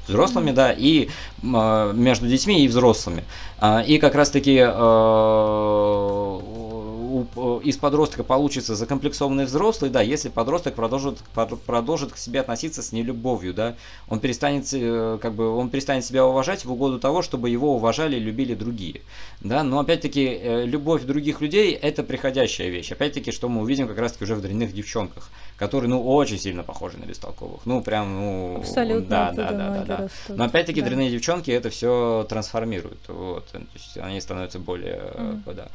взрослыми, да, и э, между детьми и взрослыми. А, и как раз-таки э, из подростка получится закомплексованный взрослый, да, если подросток продолжит, продолжит к себе относиться с нелюбовью, да, он перестанет, э, как бы, он перестанет себя уважать в угоду того, чтобы его уважали и любили другие, да, но опять-таки э, любовь других людей это приходящая вещь, опять-таки, что мы увидим как раз-таки уже в дрянных девчонках, которые, ну, очень сильно похожи на бестолковых, ну, прям, ну, Абсолютно, да, да, да, да, да, растут. но опять-таки да. дрянные девчонки это все трансформируют, вот, то есть они становятся более, mm-hmm. да,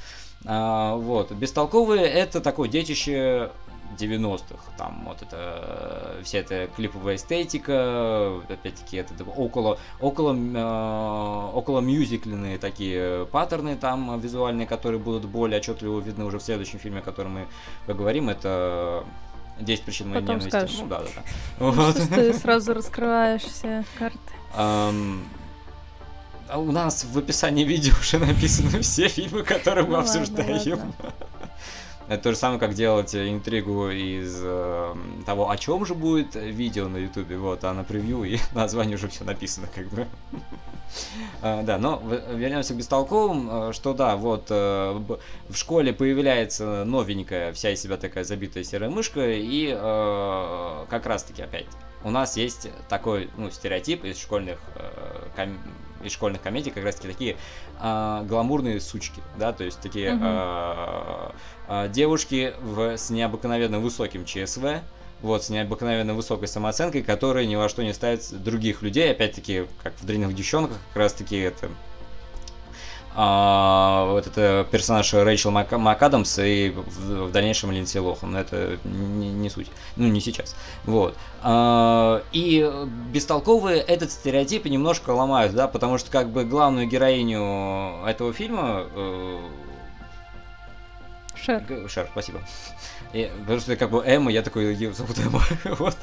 а, вот. Бестолковые это такое детище 90-х. Там вот это вся эта клиповая эстетика, опять-таки это около, около, э, около мюзикленные такие паттерны там визуальные, которые будут более отчетливо видны уже в следующем фильме, о котором мы поговорим. Это 10 причин моей Потом ненависти. скажешь. Ну, да, да, да. Вот. что ты сразу раскрываешь все карты. У нас в описании видео уже написаны все фильмы, которые мы Ну обсуждаем. ладно. Это то же самое, как делать интригу из э, того, о чем же будет видео на Ютубе. Вот, а на превью и название уже все написано, как бы. А, Да, но вернемся к бестолковым, э, что да, вот э, в школе появляется новенькая, вся из себя такая забитая серая мышка, и э, как раз-таки опять у нас есть такой ну, стереотип из школьных э, ком- из школьных комедий, как раз-таки такие а, гламурные сучки, да, то есть такие Мгм. а, а, девушки в, с необыкновенно высоким ЧСВ, вот, с необыкновенно высокой самооценкой, которые ни во что не ставят других людей, опять-таки, как в «Дрянных девчонках», как раз-таки это а, вот это персонаж Рэйчел Мак- МакАдамс и в, в дальнейшем Линдси Лохан, но это не, не суть, ну не сейчас, вот. А, и бестолковые этот стереотип немножко ломают, да, потому что как бы главную героиню этого фильма э, Шер. Шер, спасибо. И, потому что как бы Эмма, я такой, ее зовут Эмма. вот.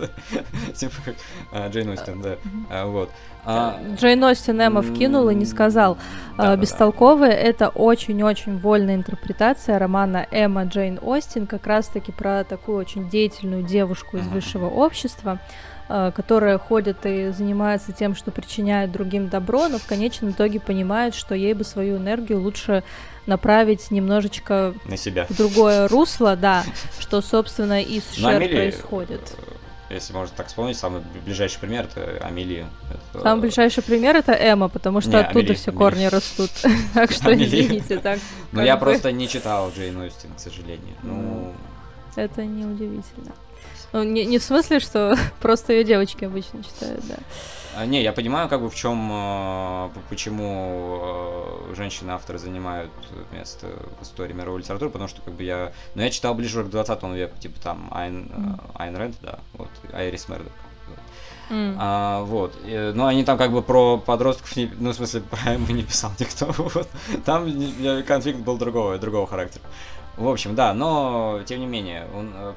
Типа как а, Джейн Остин, да. А, вот. А, Джейн Остин Эмма вкинул и не сказал. А. Бестолковые — это очень-очень вольная интерпретация романа Эмма Джейн Остин, как раз-таки про такую очень деятельную девушку из высшего общества, которая ходит и занимается тем, что причиняет другим добро, но в конечном итоге понимает, что ей бы свою энергию лучше направить немножечко На себя. в другое русло, да, что, собственно, и с Ну, Шер Амелия, происходит. э, Если можно так вспомнить, самый ближайший пример это Амелия. Это, Самый ближайший пример это Эмма, потому что Не, оттуда Амели- все Амели. корни растут. Так что Амели. извините, так. Ну, как я бы просто не читал Джейн Остин, к сожалению. Ну, Это неудивительно. Ну, не, не в смысле, что просто ее девочки обычно читают, да. А, не, я понимаю, как бы в чем, э, почему э, женщины-авторы занимают место в истории мировой литературы, потому что как бы я, ну я читал ближе к 20 веку, типа там Айн, Мгм. Айн Рэнд, да, вот, Айрис Мердок. М. А, вот. э, Ну, они там как бы про подростков, не, ну, в смысле, про Эмму не писал никто. Вот. Там конфликт был другого, другого характера. В общем, да, но тем не менее, он, э,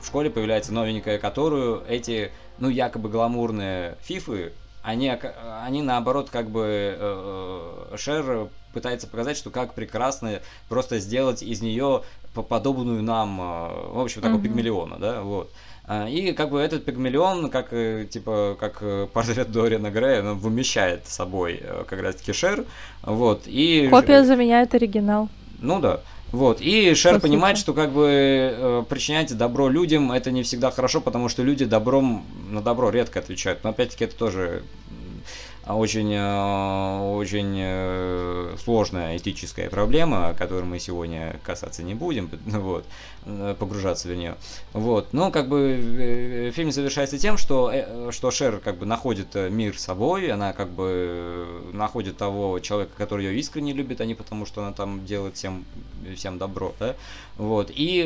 в школе появляется новенькая, которую эти, ну, якобы гламурные фифы, они, они наоборот, как бы э, э, Шер пытается показать, что как прекрасно просто сделать из нее подобную нам, э, в общем, такого Мгм. пигмалиона, да, вот. А, И как бы этот пигмалион, как типа как портрет Дориана Грея, он вымещает собой как раз таки Шер, вот и Копия заменяет оригинал. ну да. Вот. И Шер По понимает, сути. что как бы э, причинять добро людям это не всегда хорошо, потому что люди добром на добро редко отвечают. Но опять-таки это тоже очень, э, очень э, сложная этическая проблема, о которой мы сегодня касаться не будем, вот, э, погружаться в нее. Вот. Но как бы фильм завершается тем, что, что Шер как бы находит мир собой, она как бы находит того человека, который ее искренне любит, а не потому, что она там делает всем, всем добро, да, вот, и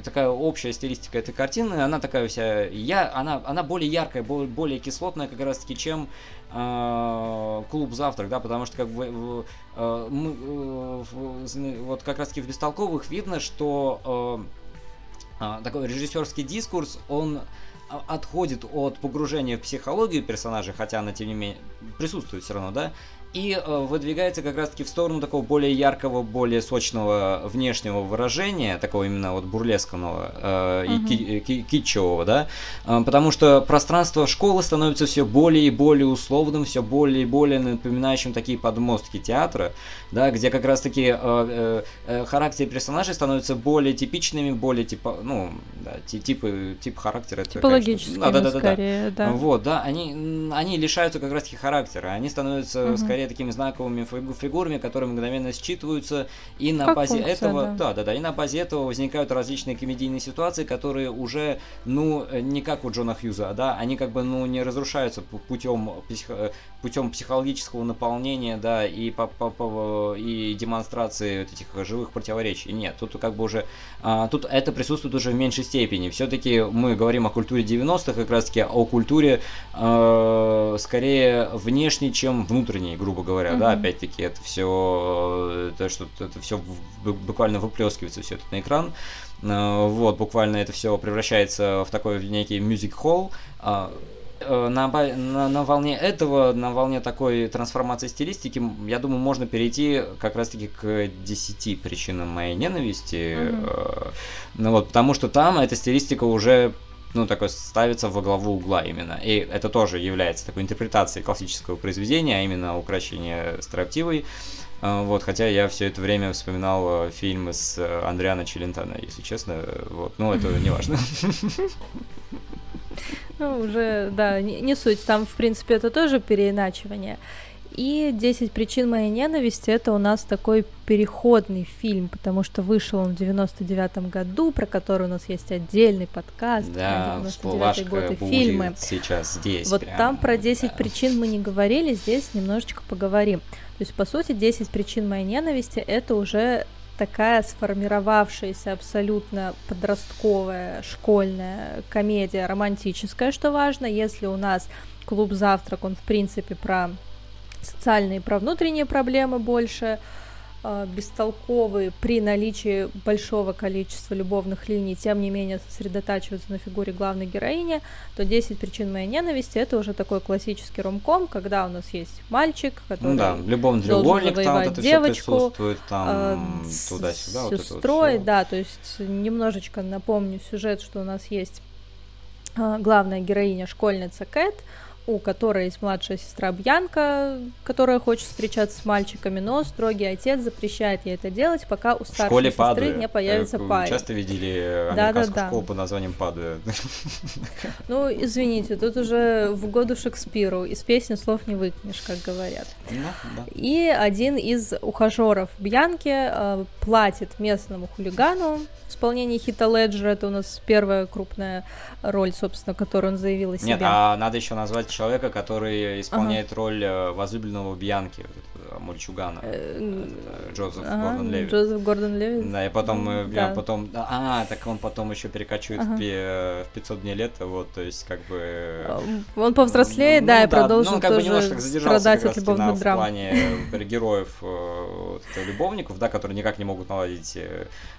такая общая стилистика этой картины, она такая вся, я, она, она более яркая, более, более кислотная как раз таки, чем э, клуб завтрак, да, потому что как бы э, мы, э, вот как раз таки в бестолковых видно, что э, а, такой режиссерский дискурс, он а, отходит от погружения в психологию персонажа, хотя она, тем не менее, присутствует все равно, да, и э, выдвигается как раз-таки в сторону такого более яркого, более сочного внешнего выражения, такого именно вот бурлеского э, и Мгм. ки- ки- китчевого, да, Э, потому что пространство школы становится все более и более условным, все более и более напоминающим такие подмостки театра, да, где как раз-таки э, э, э, характеры персонажей становятся более типичными, более типа, ну, да, ти- типы, тип характера. это, конечно, Типологическими, да, да, да, скорее, да. Вот, да, они, они лишаются как раз-таки характера, они становятся Мгм. скорее такими знаковыми фигу- фигурами, которые мгновенно считываются, и на Как базе функция, этого, да. да, да, да, и на базе этого возникают различные комедийные ситуации, которые уже, ну, э, не как у Джона Хьюза, да, они как бы, ну, не разрушаются пу- путем, психо- путем психологического наполнения, да, и, по, по- по- и демонстрации вот этих живых противоречий. Нет, тут как бы уже, а, тут это присутствует уже в меньшей степени. Все-таки мы говорим о культуре 90-х, как раз таки о культуре э, скорее внешний, чем внутренний, грубо говоря, mm-hmm. да, опять-таки это все, то, что это все буквально выплескивается все это на экран, вот, буквально это все превращается в такой некий мюзик-холл, Э, на, на, на волне этого, на волне такой трансформации стилистики, я думаю, можно перейти как раз-таки к 10 причинам моей ненависти. Mm-hmm. Ну вот, потому что там эта стилистика уже ну, такой ставится во главу угла именно. И это тоже является такой интерпретацией классического произведения, а именно украшение строптивой. Э, вот, хотя я все это время вспоминал фильмы с Андриана Челентана, если честно. Вот, ну, это не важно. Ну, уже, да, не, не суть. Там, в принципе, это тоже переиначивание. И «10 причин моей ненависти» — это у нас такой переходный фильм, потому что вышел он в 99 году, про который у нас есть отдельный подкаст да, 99 год и фильмы. сейчас здесь. Вот прям, там про 10 да. причин мы не говорили, здесь немножечко поговорим. То есть, по сути, 10 причин моей ненависти — это уже такая сформировавшаяся абсолютно подростковая школьная комедия романтическая, что важно. Если у нас клуб «Завтрак», он в принципе про социальные, про внутренние проблемы больше, э, бестолковые при наличии большого количества любовных линий, тем не менее сосредотачиваются на фигуре главной героини, то 10 причин моей ненависти это уже такой классический ромком, когда у нас есть мальчик, который ну, да, любовный треугольник, там вот это девочку, там туда-сюда, с сестрой, вот вот да, то есть немножечко напомню сюжет, что у нас есть э, главная героиня школьница Кэт, у которой есть младшая сестра Бьянка, которая хочет встречаться с мальчиками, но строгий отец запрещает ей это делать, пока у старшей сестры Падуя. не появится Вы пай. часто видели да, американскую да, да. школу под названием Падуя? Ну, извините, тут уже в году Шекспиру из песни слов не выкинешь, как говорят. Ну, да. И один из ухажеров Бьянки э, платит местному хулигану в исполнении Хита Леджера, это у нас первая крупная роль, собственно, которую он заявил о себе. Нет, а надо еще назвать человека, который исполняет ага. роль э, возлюбленного Бьянки, э, мальчугана. Э, Джозеф ага, Гордон Леви. Джозеф Гордон Леви. Да, и потом, да. потом, а, так он потом еще перекочует ага. в 500 дней лета, вот, то есть как бы... Он повзрослеет, ну, да, и да, продолжит ну, как бы немножко страдать от любовных драм. В плане героев вот, любовников, да, которые никак не могут наладить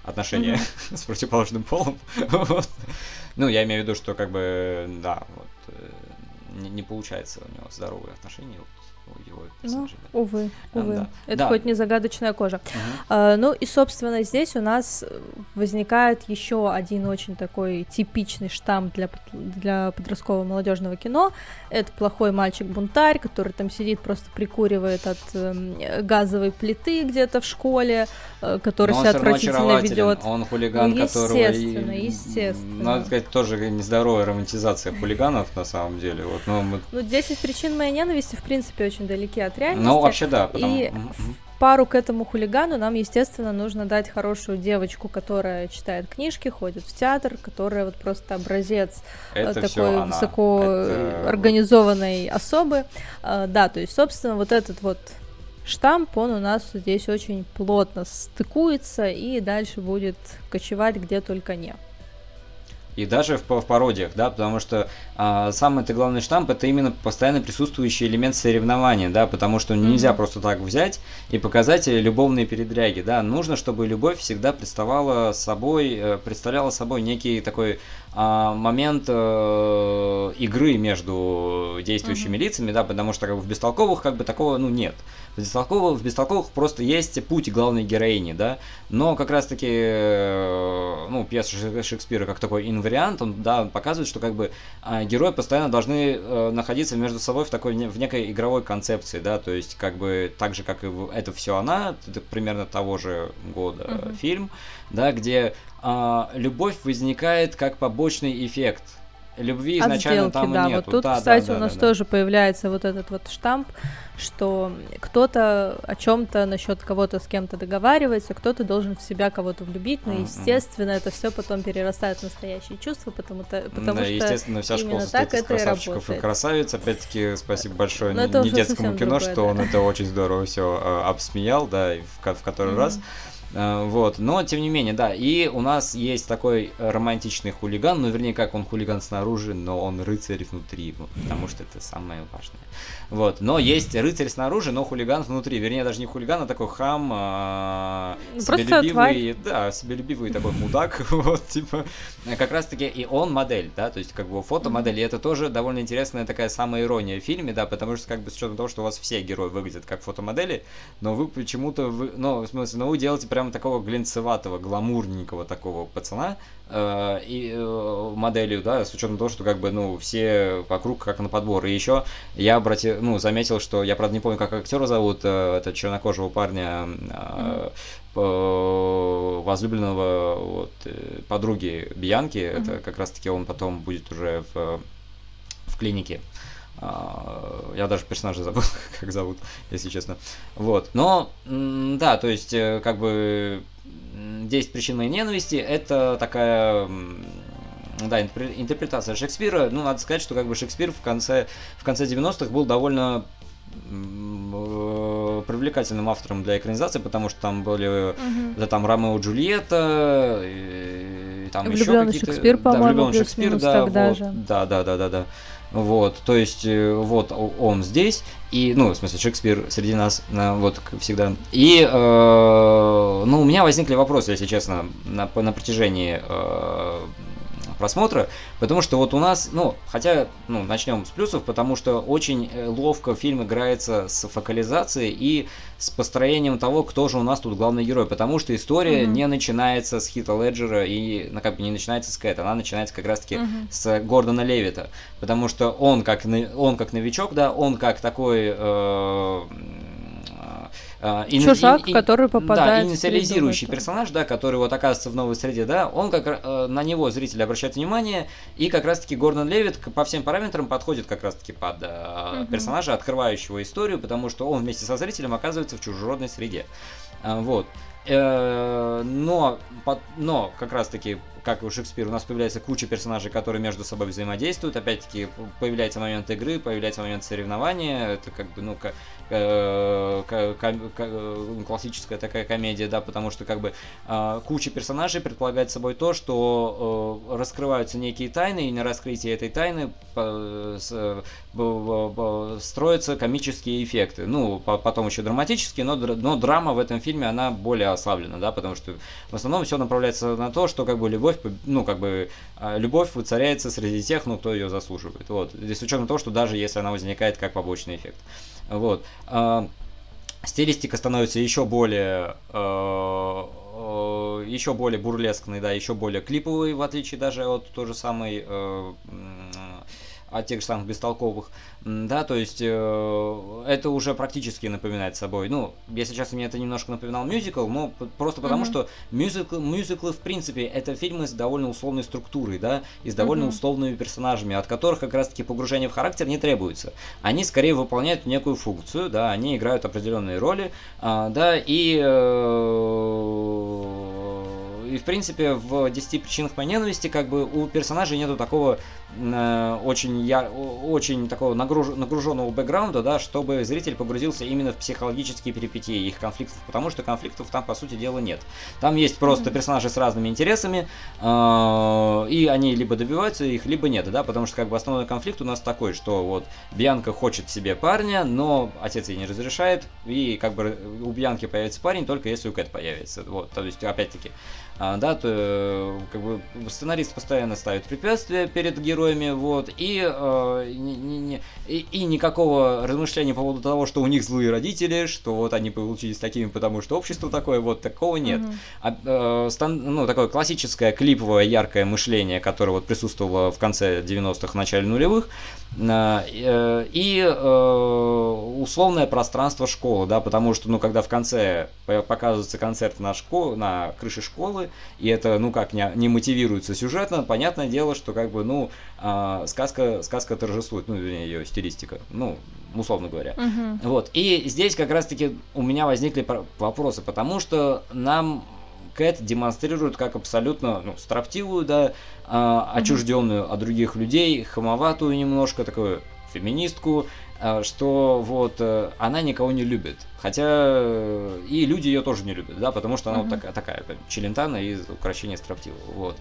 отношения с противоположным полом. Ну, я имею в виду, что как бы, да, вот не, не получается у него здоровые отношения. Вот, его. Ну, увы, увы. Да. Это да. хоть не загадочная кожа. Угу. А, ну и, собственно, здесь у нас возникает еще один очень такой типичный штамп для, для подросткового молодежного кино. Это плохой мальчик-бунтарь, который там сидит, просто прикуривает от э, газовой плиты где-то в школе, э, который себя отвратительно ведет. Он хулиган, ну, естественно, которого... Естественно, естественно. Надо сказать, тоже нездоровая романтизация хулиганов на самом деле. Вот, но мы... Ну, 10 причин моей ненависти, в принципе, очень далеки от реальности. Ну, вообще да. Потому... И в пару к этому хулигану нам, естественно, нужно дать хорошую девочку, которая читает книжки, ходит в театр, которая вот просто образец э, Это такой высоко Это... организованной особы. Э, да, то есть, собственно, вот этот вот штамп, он у нас здесь очень плотно стыкуется и дальше будет кочевать где только не и даже в, в пародиях, да, потому что а, самый главный штамп это именно постоянно присутствующий элемент соревнования, да, потому что нельзя mm-hmm. просто так взять и показать любовные передряги, да, нужно, чтобы любовь всегда представляла собой, э, представляла собой некий такой а, момент а, игры между действующими mm-hmm. лицами, да, потому что как бы в бестолковых как бы такого, ну, нет. В бестолковых, в бестолковых просто есть путь главной героини, да, но как раз-таки, э, ну, пьеса Шекспира как такой инвариант, он, да, показывает, что как бы а, герои постоянно должны э, находиться между собой в такой, в некой игровой концепции, да, то есть как бы так же, как и это все она, это примерно того же года mm-hmm. фильм, да, где а, любовь возникает как побочный эффект. Любви изначально От сделки, там да. и нету. Вот тут, да, кстати, да, у нас да, тоже да. появляется вот этот вот штамп, что кто-то о чем-то насчет кого-то с кем-то договаривается, кто-то должен в себя кого-то влюбить, но, естественно, mm-hmm. это все потом перерастает в настоящие чувства, потому, то, потому да, что естественно, вся именно школа так это и работает. и красавиц. Опять-таки, спасибо большое не, не детскому кино, другое, что да. он это очень здорово все э, обсмеял, да, и в, в который mm-hmm. раз. А, вот, но тем не менее, да, и у нас есть такой романтичный хулиган, ну, вернее, как он хулиган снаружи, но он рыцарь внутри, потому что это самое важное. Вот, но есть рыцарь снаружи, но хулиган внутри, вернее, даже не хулиган, а такой хам, а, ну, себелюбивый, да, себелюбивый такой мудак, вот, типа, как раз-таки, и он модель, да, то есть, как бы, фотомодель, и это тоже довольно интересная такая самая ирония в фильме, да, потому что, как бы, с учетом того, что у вас все герои выглядят как фотомодели, но вы почему-то, вы, ну, в смысле, ну, вы делаете прям такого глинцеватого, гламурненького такого пацана, э, и э, моделью, да, с учетом того, что, как бы, ну, все вокруг как на подбор, и еще я обратил, ну, заметил, что, я, правда, не помню, как актера зовут, э, это чернокожего парня, э, mm-hmm. возлюбленного вот, э, подруги Бьянки, mm-hmm. это как раз-таки он потом будет уже в, в клинике. А, я даже персонажа забыл, как зовут, если честно. Вот. Но, да, то есть, э, как бы, 10 причин моей ненависти это такая да, интерпретация Шекспира. Ну, надо сказать, что как бы Шекспир в конце, в конце 90-х был довольно э, привлекательным автором для экранизации, потому что там были угу. да, там Ромео и Джульетта, и, и там еще какие-то... Шекспир, по-моему, да, Шекспир, да, вот, же. да, да, да, да, да. Вот, то есть, э, вот он здесь, и, ну, в смысле, Шекспир среди нас, вот, как всегда. И, э, ну, у меня возникли вопросы, если честно, на, на протяжении э, просмотра, потому что вот у нас, ну, хотя, ну, начнем с плюсов, потому что очень э, ловко фильм играется с фокализацией и с построением того, кто же у нас тут главный герой, потому что история mm-hmm. не начинается с Хита Леджера и, ну, как бы не начинается с Кэт, она начинается как раз-таки mm-hmm. с Гордона Левита, потому что он как, он как новичок, да, он как такой... Э, Uh, Чужак, и, который попадает да, инициализирующий персонаж, да, который вот оказывается в новой среде, да, он как э, на него зритель обращает внимание, и как раз-таки Гордон Левит по всем параметрам подходит как раз-таки под угу. персонажа, открывающего историю, потому что он вместе со зрителем оказывается в чужеродной среде. Э, вот. Э, но, но как раз-таки как и у Шекспира, у нас появляется куча персонажей, которые между собой взаимодействуют. Опять-таки, появляется момент игры, появляется момент соревнования. Это как бы, ну, к, э, к, классическая такая комедия, да, потому что как бы э, куча персонажей предполагает собой то, что э, раскрываются некие тайны, и на раскрытии этой тайны строятся комические эффекты. Ну, по, потом еще драматические, но, но драма в этом фильме, она более ослаблена, да, потому что в основном все направляется на то, что как бы любовь любовь, ну, как бы, а, любовь воцаряется среди тех, ну, кто ее заслуживает. Вот. Здесь с учетом того, что даже если она возникает как побочный эффект. Вот. А, стилистика становится еще более а, еще более бурлескной, да, еще более клиповой, в отличие даже от той же самой от тех же самых бестолковых, да, то есть э, это уже практически напоминает собой, ну, если честно, мне это немножко напоминал мюзикл, но просто потому, mm-hmm. что мюзикл, мюзиклы, в принципе, это фильмы с довольно условной структурой, да, и с довольно mm-hmm. условными персонажами, от которых как раз-таки погружение в характер не требуется. Они скорее выполняют некую функцию, да, они играют определенные роли, э, да, и э, и, в принципе, в 10 причинах моей ненависти, как бы, у персонажей нету такого очень, я, очень такого нагруж, нагруженного бэкграунда, да, чтобы зритель погрузился именно в психологические перипетии их конфликтов, потому что конфликтов там, по сути дела, нет. Там есть просто персонажи с разными интересами, э, и они либо добиваются их, либо нет, да, потому что, как бы, основной конфликт у нас такой, что вот Бьянка хочет себе парня, но отец ей не разрешает, и, как бы, у Бьянки появится парень только если у Кэт появится, вот, то есть, опять-таки, а, да, то э, как бы сценарист постоянно ставит препятствия перед героями, вот, и, э, не, не, и, и никакого размышления по поводу того, что у них злые родители, что вот они получились такими, потому что общество такое, вот такого нет. Mm-hmm. А, э, стан, ну, такое классическое клиповое яркое мышление, которое вот присутствовало в конце 90-х, начале нулевых, э, э, и э, условное пространство школы, да, потому что, ну, когда в конце показывается концерт на, школ, на крыше школы, и это, ну как, не, не мотивируется сюжетно, понятное дело, что как бы, ну, э, сказка, сказка торжествует, ну, вернее, ее стилистика, ну, условно говоря. Угу. Вот, и здесь как раз-таки у меня возникли вопросы, потому что нам Кэт демонстрирует как абсолютно ну, строптивую, да, э, отчужденную от других людей, хамоватую немножко, такую феминистку, что вот э, она никого не любит. Хотя э, и люди ее тоже не любят, да, потому что она mm-hmm. вот такая, такая челентана из украшения строптива, вот.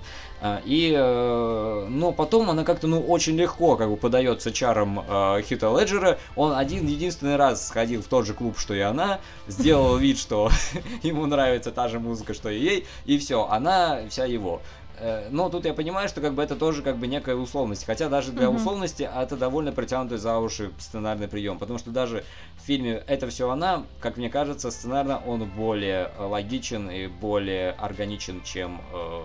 И, но потом она как-то, ну, очень легко как бы подается чаром Хита Леджера. Он один единственный раз сходил в тот же клуб, что и она, сделал вид, что ему нравится та же музыка, что и ей, и все, она вся его. Э, но тут я понимаю, что как бы это тоже как бы некая условность. Хотя даже для mm-hmm. условности это довольно притянутый за уши сценарный прием. Потому что даже в фильме «Это все она», как мне кажется, сценарно он более логичен и более органичен, чем э,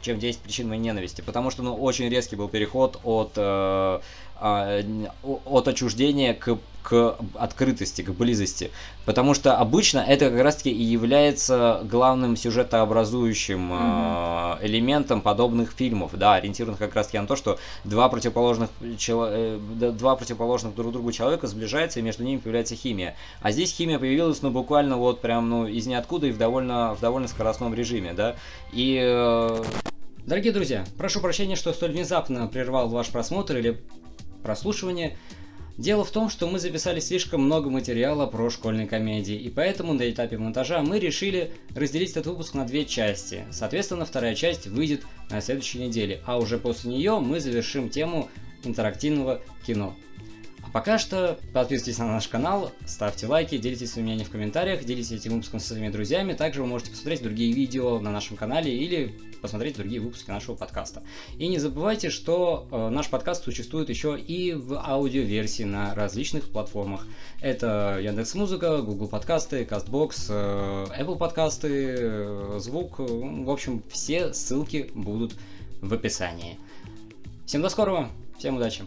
чем 10 причин моей ненависти. Потому что ну, очень резкий был переход от э, а, от отчуждения к, к открытости, к близости. Потому что обычно это как раз-таки и является главным сюжетообразующим mm-hmm. элементом подобных фильмов, да, ориентированных как раз-таки на то, что два противоположных, чело, э, два противоположных друг другу человека сближаются, и между ними появляется химия. А здесь химия появилась, ну, буквально вот прям, ну, из ниоткуда и в довольно, в довольно скоростном режиме, да. И... Э, Дорогие друзья, прошу прощения, что столь внезапно прервал ваш просмотр или прослушивания. Дело в том, что мы записали слишком много материала про школьные комедии, и поэтому на этапе монтажа мы решили разделить этот выпуск на две части. Соответственно, вторая часть выйдет на следующей неделе, а уже после нее мы завершим тему интерактивного кино. Пока что подписывайтесь на наш канал, ставьте лайки, делитесь своим мнением в комментариях, делитесь этим выпуском со своими друзьями. Также вы можете посмотреть другие видео на нашем канале или посмотреть другие выпуски нашего подкаста. И не забывайте, что э, наш подкаст существует еще и в аудиоверсии на различных платформах. Это Яндекс Музыка, Google подкасты, Castbox, э, Apple подкасты, э, звук. В общем, все ссылки будут в описании. Всем до скорого, всем удачи!